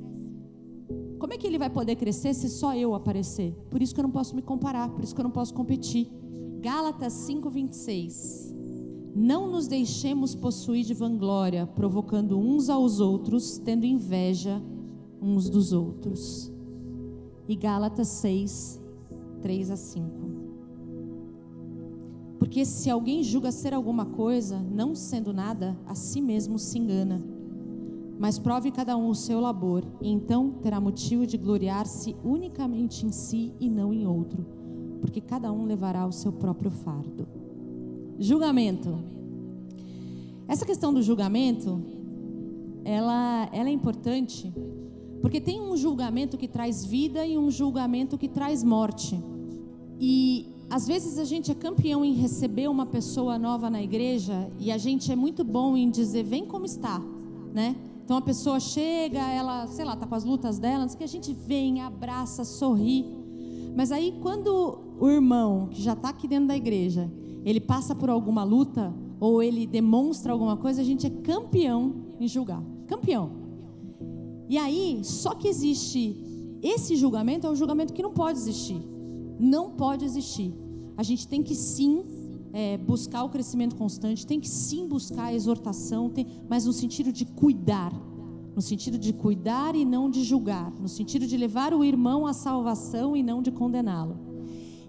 Como é que ele vai poder crescer se só eu aparecer? Por isso que eu não posso me comparar, por isso que eu não posso competir. Gálatas 5:26 não nos deixemos possuir de vanglória, provocando uns aos outros, tendo inveja uns dos outros. E Gálatas 6, 3 a 5. Porque se alguém julga ser alguma coisa, não sendo nada, a si mesmo se engana. Mas prove cada um o seu labor, e então terá motivo de gloriar-se unicamente em si e não em outro, porque cada um levará o seu próprio fardo. Julgamento. Essa questão do julgamento, ela, ela é importante, porque tem um julgamento que traz vida e um julgamento que traz morte. E às vezes a gente é campeão em receber uma pessoa nova na igreja e a gente é muito bom em dizer vem como está, né? Então a pessoa chega, ela, sei lá, tá com as lutas dela, que a gente vem, abraça, sorri. Mas aí quando o irmão que já está aqui dentro da igreja, ele passa por alguma luta ou ele demonstra alguma coisa, a gente é campeão em julgar. Campeão. E aí, só que existe esse julgamento é um julgamento que não pode existir. Não pode existir. A gente tem que sim é, buscar o crescimento constante, tem que sim buscar a exortação, tem, mas no sentido de cuidar. No sentido de cuidar e não de julgar. No sentido de levar o irmão à salvação e não de condená-lo.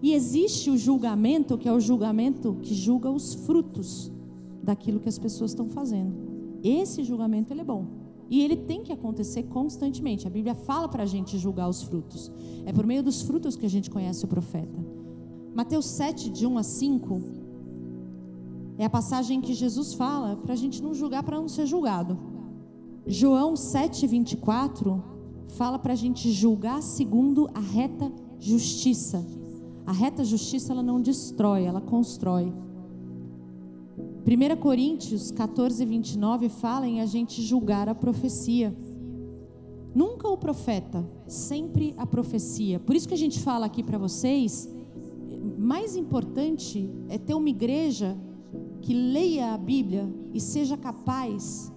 E existe o julgamento, que é o julgamento que julga os frutos daquilo que as pessoas estão fazendo. Esse julgamento ele é bom. E ele tem que acontecer constantemente. A Bíblia fala para a gente julgar os frutos. É por meio dos frutos que a gente conhece o profeta. Mateus 7, de 1 a 5, é a passagem que Jesus fala para a gente não julgar para não ser julgado. João 7, 24 fala para a gente julgar segundo a reta justiça. A reta justiça ela não destrói, ela constrói. 1 Coríntios 14, 29 fala em a gente julgar a profecia. Nunca o profeta, sempre a profecia. Por isso que a gente fala aqui para vocês, mais importante é ter uma igreja que leia a Bíblia e seja capaz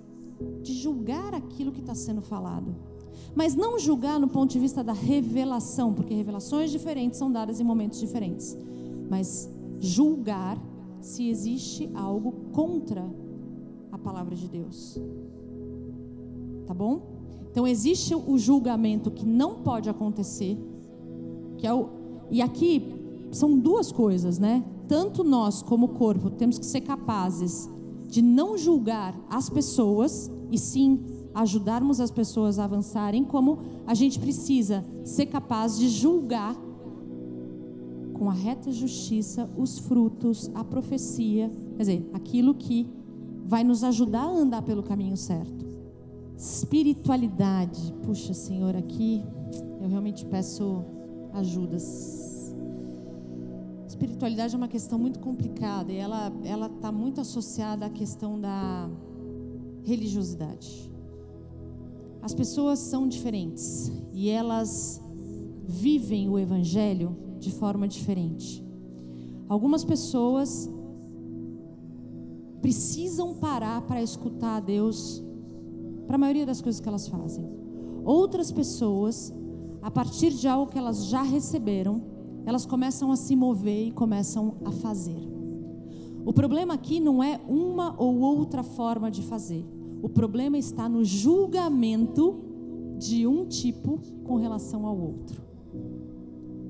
de julgar aquilo que está sendo falado. Mas não julgar no ponto de vista da revelação, porque revelações diferentes são dadas em momentos diferentes. Mas julgar se existe algo contra a palavra de Deus. Tá bom? Então existe o julgamento que não pode acontecer, que é o e aqui são duas coisas, né? Tanto nós como corpo temos que ser capazes de não julgar as pessoas e sim ajudarmos as pessoas a avançarem, como a gente precisa ser capaz de julgar com a reta justiça os frutos, a profecia, quer dizer, aquilo que vai nos ajudar a andar pelo caminho certo. Espiritualidade, puxa, Senhor, aqui eu realmente peço ajudas. Espiritualidade é uma questão muito complicada e ela ela está muito associada à questão da religiosidade. As pessoas são diferentes e elas vivem o evangelho de forma diferente. Algumas pessoas precisam parar para escutar a Deus para a maioria das coisas que elas fazem. Outras pessoas, a partir de algo que elas já receberam, elas começam a se mover e começam a fazer. O problema aqui não é uma ou outra forma de fazer. O problema está no julgamento de um tipo com relação ao outro.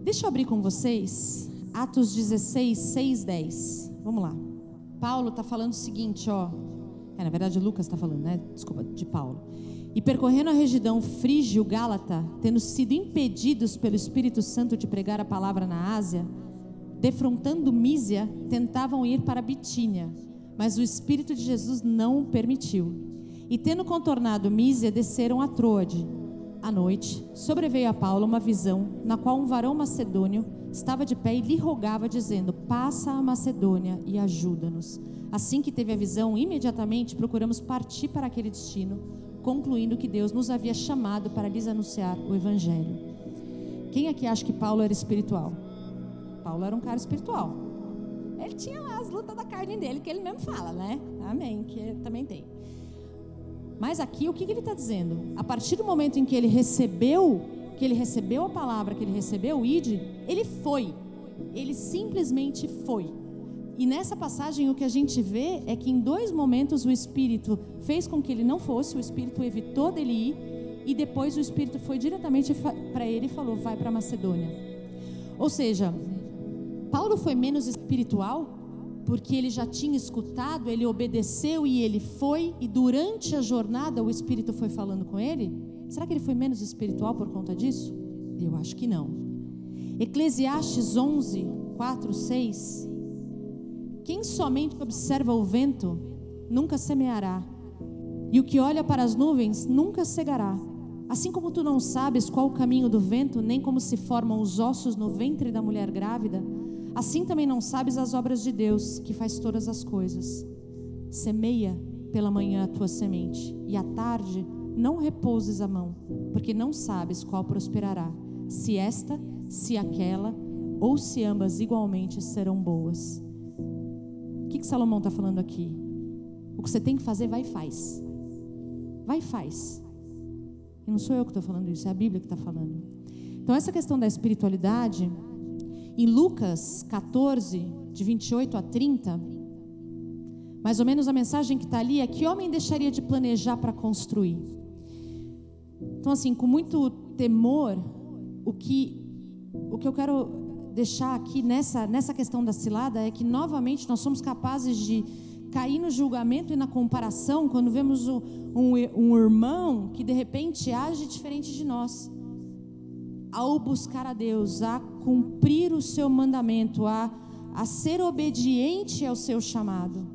Deixa eu abrir com vocês Atos 16, 6, 10. Vamos lá. Paulo está falando o seguinte, ó. É, na verdade, Lucas está falando, né? Desculpa, de Paulo. E percorrendo a região frígio-gálata, tendo sido impedidos pelo Espírito Santo de pregar a palavra na Ásia, defrontando Mísia, tentavam ir para Bitínia, mas o Espírito de Jesus não o permitiu. E tendo contornado Mísia, desceram a Troade. À noite, sobreveio a Paulo uma visão, na qual um varão macedônio estava de pé e lhe rogava, dizendo: Passa a Macedônia e ajuda-nos. Assim que teve a visão, imediatamente procuramos partir para aquele destino, concluindo que Deus nos havia chamado para lhes anunciar o Evangelho. Quem aqui acha que Paulo era espiritual? Paulo era um cara espiritual. Ele tinha lá as lutas da carne dele, que ele mesmo fala, né? Amém, que também tem. Mas aqui o que, ele está dizendo? A partir do momento em que ele recebeu, que ele recebeu a palavra, que ele recebeu o id, ele foi. Ele simplesmente foi. E nessa passagem o que a gente vê é que em dois momentos o Espírito fez com que ele não fosse, o Espírito evitou dele ir, e depois o Espírito foi diretamente para ele e falou: vai para Macedônia. Ou seja, Paulo foi menos espiritual porque ele já tinha escutado, ele obedeceu e ele foi, e durante a jornada o Espírito foi falando com ele? Será que ele foi menos espiritual por conta disso? Eu acho que não. Eclesiastes 11, 4, 6. Quem somente observa o vento nunca semeará, e o que olha para as nuvens nunca cegará. Assim como tu não sabes qual o caminho do vento, nem como se formam os ossos no ventre da mulher grávida, Assim também não sabes as obras de Deus, que faz todas as coisas. Semeia pela manhã a tua semente, e à tarde não repouses a mão, porque não sabes qual prosperará, se esta, se aquela, ou se ambas igualmente serão boas. Que, que Salomão está falando aqui? O que você tem que fazer, vai e faz. Vai e faz. E não sou eu que estou falando isso, é a Bíblia que está falando. Então, essa questão da espiritualidade em Lucas 14, de 28 a 30, mais ou menos a mensagem que está ali é: que homem deixaria de planejar para construir? Então, assim, com muito temor, o que, o que eu quero deixar aqui nessa, nessa questão da cilada é que, novamente, nós somos capazes de cair no julgamento e na comparação quando vemos um, um, um irmão que de repente age diferente de nós ao buscar a Deus, a cumprir o seu mandamento, a, a ser obediente ao seu chamado.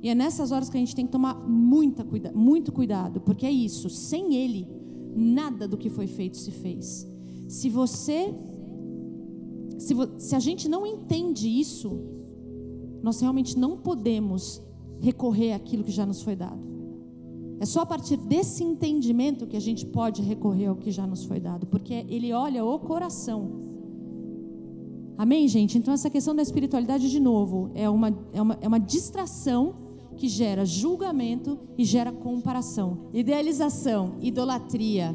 E é nessas horas que a gente tem que tomar muita cuida, muito cuidado, porque é isso, sem Ele, nada do que foi feito se fez. Se você, se, se a gente não entende isso, nós realmente não podemos recorrer àquilo que já nos foi dado. É só a partir desse entendimento que a gente pode recorrer ao que já nos foi dado, porque ele olha o coração. Amém, gente? Então, essa questão da espiritualidade, de novo, é uma, é uma, é uma distração que gera julgamento e gera comparação. Idealização, idolatria.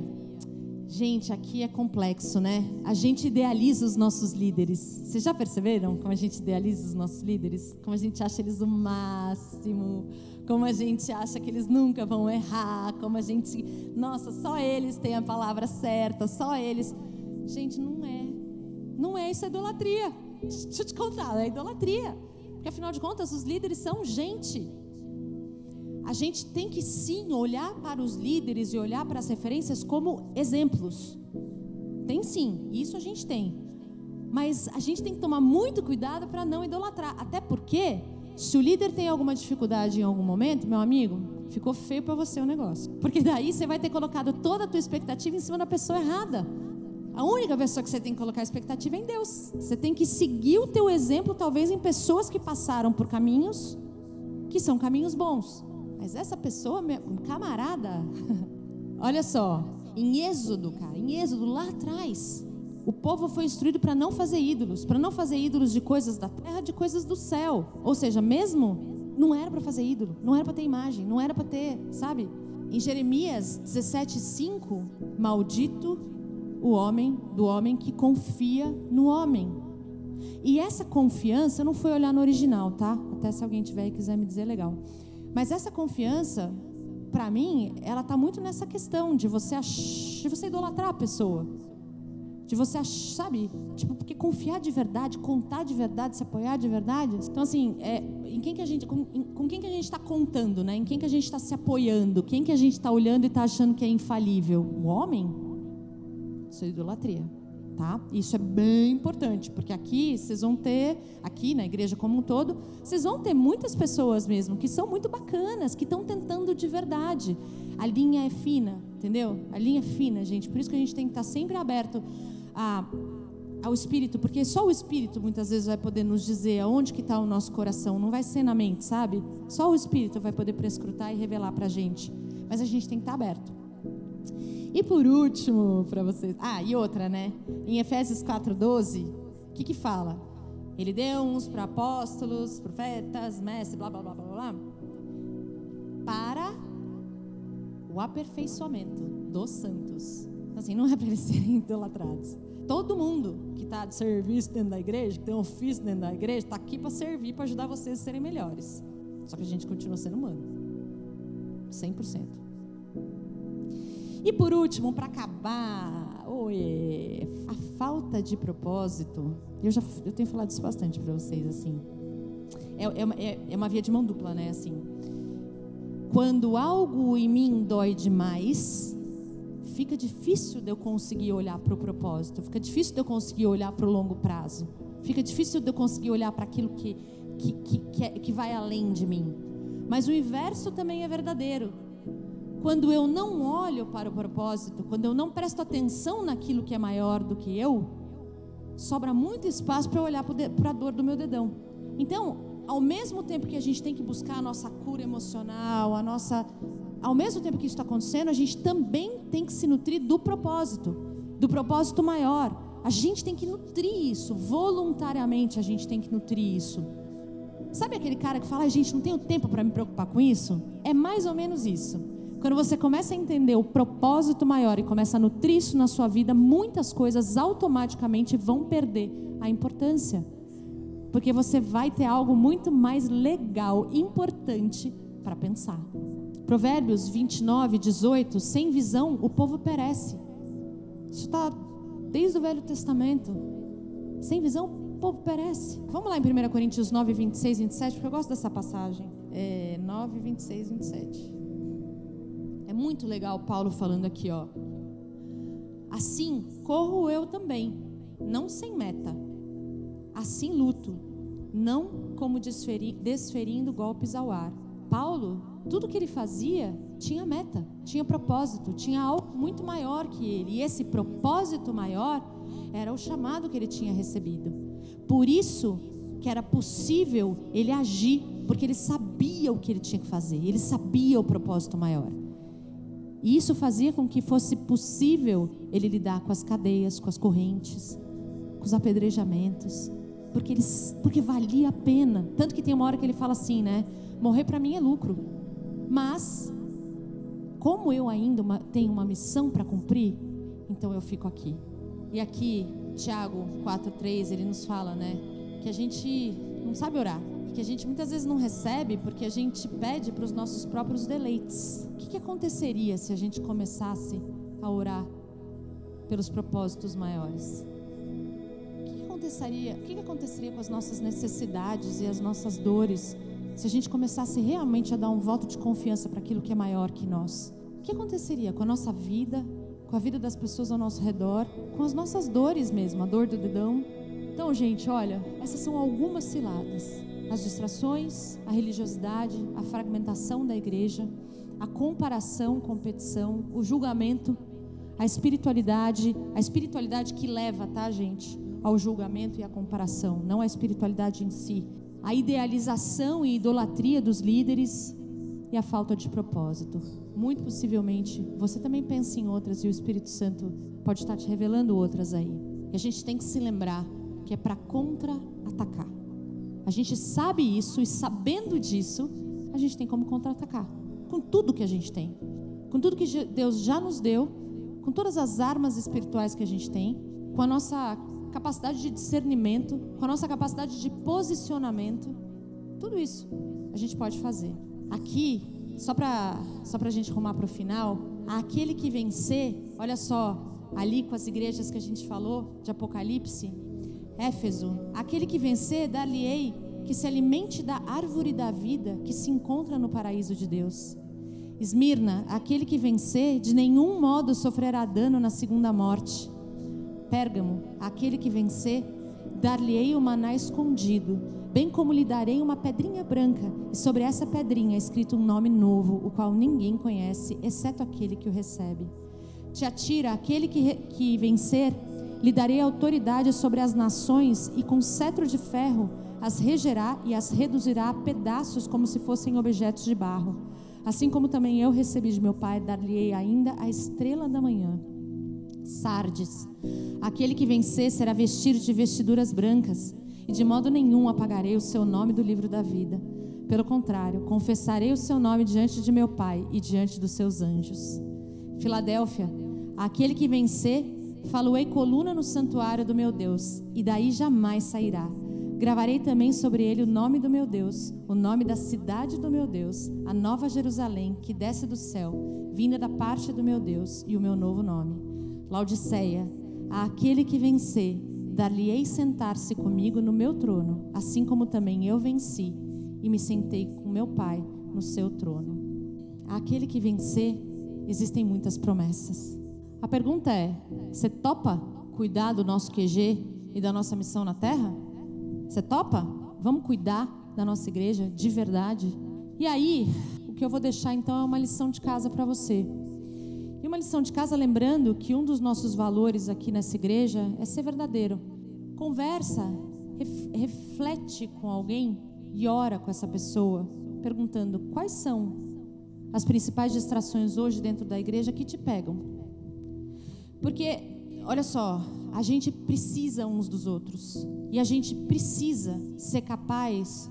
Gente, aqui é complexo, né? A gente idealiza os nossos líderes. Vocês já perceberam como a gente idealiza os nossos líderes? Como a gente acha eles o máximo? Como a gente acha que eles nunca vão errar? Como a gente, nossa, só eles têm a palavra certa, só eles. Gente, não é. Não é isso, é idolatria. Deixa eu te contar, é idolatria. Porque afinal de contas, os líderes são gente a gente tem que sim olhar para os líderes e olhar para as referências como exemplos. Tem sim, isso a gente tem. Mas a gente tem que tomar muito cuidado para não idolatrar. Até porque, se o líder tem alguma dificuldade em algum momento, meu amigo, ficou feio para você o negócio. Porque daí você vai ter colocado toda a tua expectativa em cima da pessoa errada. A única pessoa que você tem que colocar expectativa é em Deus. Você tem que seguir o teu exemplo, talvez em pessoas que passaram por caminhos que são caminhos bons. Mas essa pessoa, um camarada, olha só, em Êxodo, cara, em Êxodo, lá atrás, o povo foi instruído para não fazer ídolos, para não fazer ídolos de coisas da terra, de coisas do céu. Ou seja, mesmo não era para fazer ídolo, não era para ter imagem, não era para ter, sabe? Em Jeremias 17:5, maldito o homem do homem que confia no homem. E essa confiança não foi olhar no original, tá? Até se alguém tiver e quiser me dizer legal. Mas essa confiança, para mim, ela está muito nessa questão de você ach... de você idolatrar a pessoa. De você, ach... sabe? Tipo, porque confiar de verdade, contar de verdade, se apoiar de verdade. Então, assim, é, em quem que a gente, com, em, com quem que a gente está contando, né? Em quem que a gente está se apoiando? Quem que a gente está olhando e está achando que é infalível? O homem? Isso é idolatria tá? Isso é bem importante, porque aqui vocês vão ter, aqui na igreja como um todo, vocês vão ter muitas pessoas mesmo que são muito bacanas, que estão tentando de verdade. A linha é fina, entendeu? A linha é fina, gente. Por isso que a gente tem que estar sempre aberto a, ao Espírito, porque só o Espírito muitas vezes vai poder nos dizer aonde que está o nosso coração. Não vai ser na mente, sabe? Só o Espírito vai poder prescrutar e revelar para a gente. Mas a gente tem que estar aberto. E por último, para vocês. Ah, e outra, né? Em Efésios 4:12, o que que fala? Ele deu uns para apóstolos, profetas, mestres, blá blá blá blá blá, para o aperfeiçoamento dos santos. Assim, não é para eles serem idolatrados. Todo mundo que está de serviço dentro da igreja, que tem ofício dentro da igreja, está aqui para servir, para ajudar vocês a serem melhores. Só que a gente continua sendo humano. 100%. E por último, para acabar, a falta de propósito. Eu já eu tenho falado isso bastante para vocês assim. É, é, é, uma via de mão dupla, né? Assim, quando algo em mim dói demais, fica difícil de eu conseguir olhar para o propósito. Fica difícil de eu conseguir olhar para o longo prazo. Fica difícil de eu conseguir olhar para aquilo que que, que, que, é, que vai além de mim. Mas o inverso também é verdadeiro quando eu não olho para o propósito, quando eu não presto atenção naquilo que é maior do que eu, sobra muito espaço para olhar para a dor do meu dedão. Então, ao mesmo tempo que a gente tem que buscar a nossa cura emocional, a nossa. Ao mesmo tempo que isso está acontecendo, a gente também tem que se nutrir do propósito, do propósito maior. A gente tem que nutrir isso, voluntariamente a gente tem que nutrir isso. Sabe aquele cara que fala, gente não tem tempo para me preocupar com isso? É mais ou menos isso. Quando você começa a entender o propósito maior e começa a nutrir isso na sua vida, muitas coisas automaticamente vão perder a importância. Porque você vai ter algo muito mais legal, importante para pensar. Provérbios 29, 18: sem visão o povo perece. Isso está desde o Velho Testamento. Sem visão o povo perece. Vamos lá em 1 Coríntios 9, 26, 27, porque eu gosto dessa passagem. É 9, 26, 27 muito legal Paulo falando aqui, ó. Assim corro eu também, não sem meta. Assim luto, não como desferi, desferindo golpes ao ar. Paulo, tudo que ele fazia tinha meta, tinha propósito, tinha algo muito maior que ele. E esse propósito maior era o chamado que ele tinha recebido. Por isso que era possível ele agir, porque ele sabia o que ele tinha que fazer, ele sabia o propósito maior. E isso fazia com que fosse possível ele lidar com as cadeias, com as correntes. com os apedrejamentos, porque eles, porque valia a pena. Tanto que tem uma hora que ele fala assim, né? Morrer para mim é lucro. Mas como eu ainda uma, tenho uma missão para cumprir, então eu fico aqui. E aqui, Tiago 4:3, ele nos fala, né, que a gente não sabe orar, que a gente muitas vezes não recebe porque a gente pede para os nossos próprios deleites. O que, que aconteceria se a gente começasse a orar pelos propósitos maiores? O que, que aconteceria? O que, que aconteceria com as nossas necessidades e as nossas dores se a gente começasse realmente a dar um voto de confiança para aquilo que é maior que nós? O que aconteceria com a nossa vida, com a vida das pessoas ao nosso redor, com as nossas dores mesmo, a dor do dedão? Então, gente, olha, essas são algumas ciladas as distrações, a religiosidade, a fragmentação da igreja, a comparação, competição, o julgamento, a espiritualidade, a espiritualidade que leva, tá, gente, ao julgamento e à comparação, não a espiritualidade em si, a idealização e idolatria dos líderes e a falta de propósito. Muito possivelmente você também pensa em outras e o Espírito Santo pode estar te revelando outras aí. E a gente tem que se lembrar que é para contra-atacar. A gente sabe isso e sabendo disso, a gente tem como contra-atacar. Com tudo que a gente tem. Com tudo que Deus já nos deu, com todas as armas espirituais que a gente tem, com a nossa capacidade de discernimento, com a nossa capacidade de posicionamento, tudo isso a gente pode fazer. Aqui, só para só a gente rumar para o final, aquele que vencer, olha só, ali com as igrejas que a gente falou de Apocalipse, Éfeso, aquele que vencer, dar-lhe-ei que se alimente da árvore da vida que se encontra no paraíso de Deus. Esmirna, aquele que vencer, de nenhum modo sofrerá dano na segunda morte. Pérgamo, aquele que vencer, dar-lhe-ei o maná escondido, bem como lhe darei uma pedrinha branca, e sobre essa pedrinha é escrito um nome novo, o qual ninguém conhece, exceto aquele que o recebe. Te atira, aquele que, que vencer, lhe darei autoridade sobre as nações e com cetro de ferro as regerá e as reduzirá a pedaços como se fossem objetos de barro. Assim como também eu recebi de meu Pai, dar-lhe-ei ainda a estrela da manhã. Sardes, aquele que vencer será vestido de vestiduras brancas, e de modo nenhum apagarei o seu nome do livro da vida. Pelo contrário, confessarei o seu nome diante de meu Pai e diante dos seus anjos. Filadélfia, aquele que vencer Faloei coluna no santuário do meu Deus, e daí jamais sairá. Gravarei também sobre ele o nome do meu Deus, o nome da cidade do meu Deus, a nova Jerusalém, que desce do céu, vinda da parte do meu Deus, e o meu novo nome. Laodiceia, a aquele que vencer, dar-lhe-ei sentar-se comigo no meu trono, assim como também eu venci e me sentei com meu Pai no seu trono. Aquele que vencer, existem muitas promessas. A pergunta é: você topa cuidar do nosso QG e da nossa missão na Terra? Você topa? Vamos cuidar da nossa igreja de verdade? E aí, o que eu vou deixar então é uma lição de casa para você. E uma lição de casa lembrando que um dos nossos valores aqui nessa igreja é ser verdadeiro. Conversa, reflete com alguém e ora com essa pessoa, perguntando quais são as principais distrações hoje dentro da igreja que te pegam. Porque, olha só, a gente precisa uns dos outros. E a gente precisa ser capaz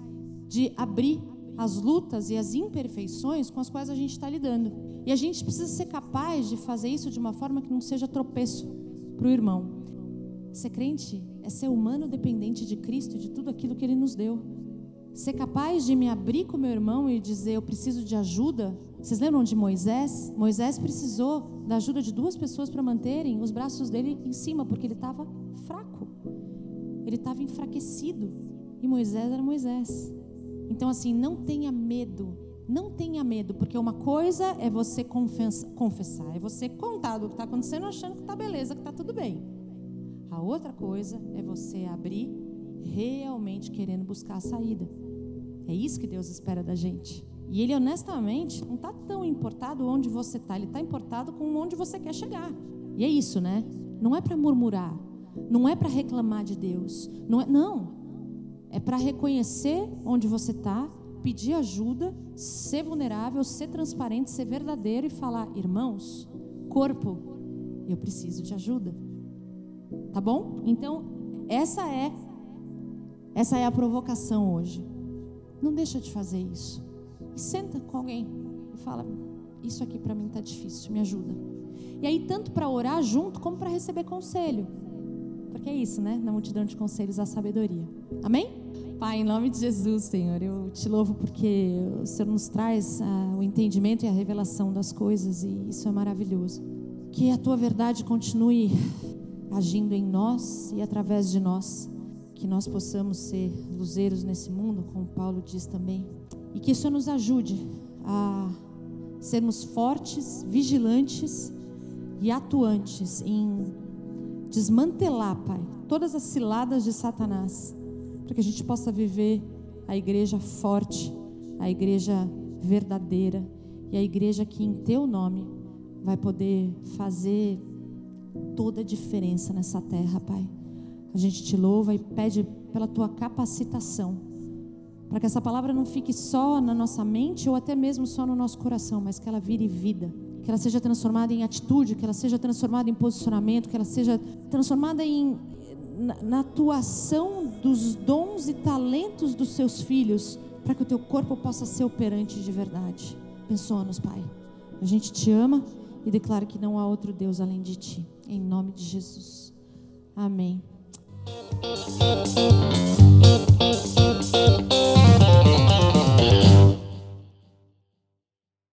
de abrir as lutas e as imperfeições com as quais a gente está lidando. E a gente precisa ser capaz de fazer isso de uma forma que não seja tropeço para o irmão. Ser crente é ser humano dependente de Cristo e de tudo aquilo que Ele nos deu. Ser capaz de me abrir com meu irmão e dizer eu preciso de ajuda. Vocês lembram de Moisés? Moisés precisou da ajuda de duas pessoas para manterem os braços dele em cima, porque ele estava fraco. Ele estava enfraquecido. E Moisés era Moisés. Então, assim, não tenha medo. Não tenha medo, porque uma coisa é você confessar, é você contar do que está acontecendo achando que está beleza, que está tudo bem. A outra coisa é você abrir realmente querendo buscar a saída. É isso que Deus espera da gente. E ele honestamente não está tão importado onde você está, ele está importado com onde você quer chegar. E é isso, né? Não é para murmurar, não é para reclamar de Deus, não é, não. É para reconhecer onde você está, pedir ajuda, ser vulnerável, ser transparente, ser verdadeiro e falar, irmãos, corpo, eu preciso de ajuda. Tá bom? Então, essa é essa é a provocação hoje. Não deixa de fazer isso. Senta com alguém e fala: Isso aqui para mim está difícil, me ajuda. E aí, tanto para orar junto, como para receber conselho. Porque é isso, né? Na multidão de conselhos, a sabedoria. Amém? Pai, em nome de Jesus, Senhor, eu te louvo porque o Senhor nos traz ah, o entendimento e a revelação das coisas e isso é maravilhoso. Que a tua verdade continue agindo em nós e através de nós. Que nós possamos ser luzeiros nesse mundo, como Paulo diz também. E que isso nos ajude a sermos fortes, vigilantes e atuantes em desmantelar, Pai, todas as ciladas de Satanás, para que a gente possa viver a igreja forte, a igreja verdadeira e a igreja que em Teu nome vai poder fazer toda a diferença nessa terra, Pai. A gente te louva e pede pela tua capacitação, para que essa palavra não fique só na nossa mente ou até mesmo só no nosso coração, mas que ela vire vida, que ela seja transformada em atitude, que ela seja transformada em posicionamento, que ela seja transformada em na, na atuação dos dons e talentos dos seus filhos, para que o teu corpo possa ser operante de verdade. Abençoa-nos, Pai. A gente te ama e declara que não há outro Deus além de ti. Em nome de Jesus. Amém.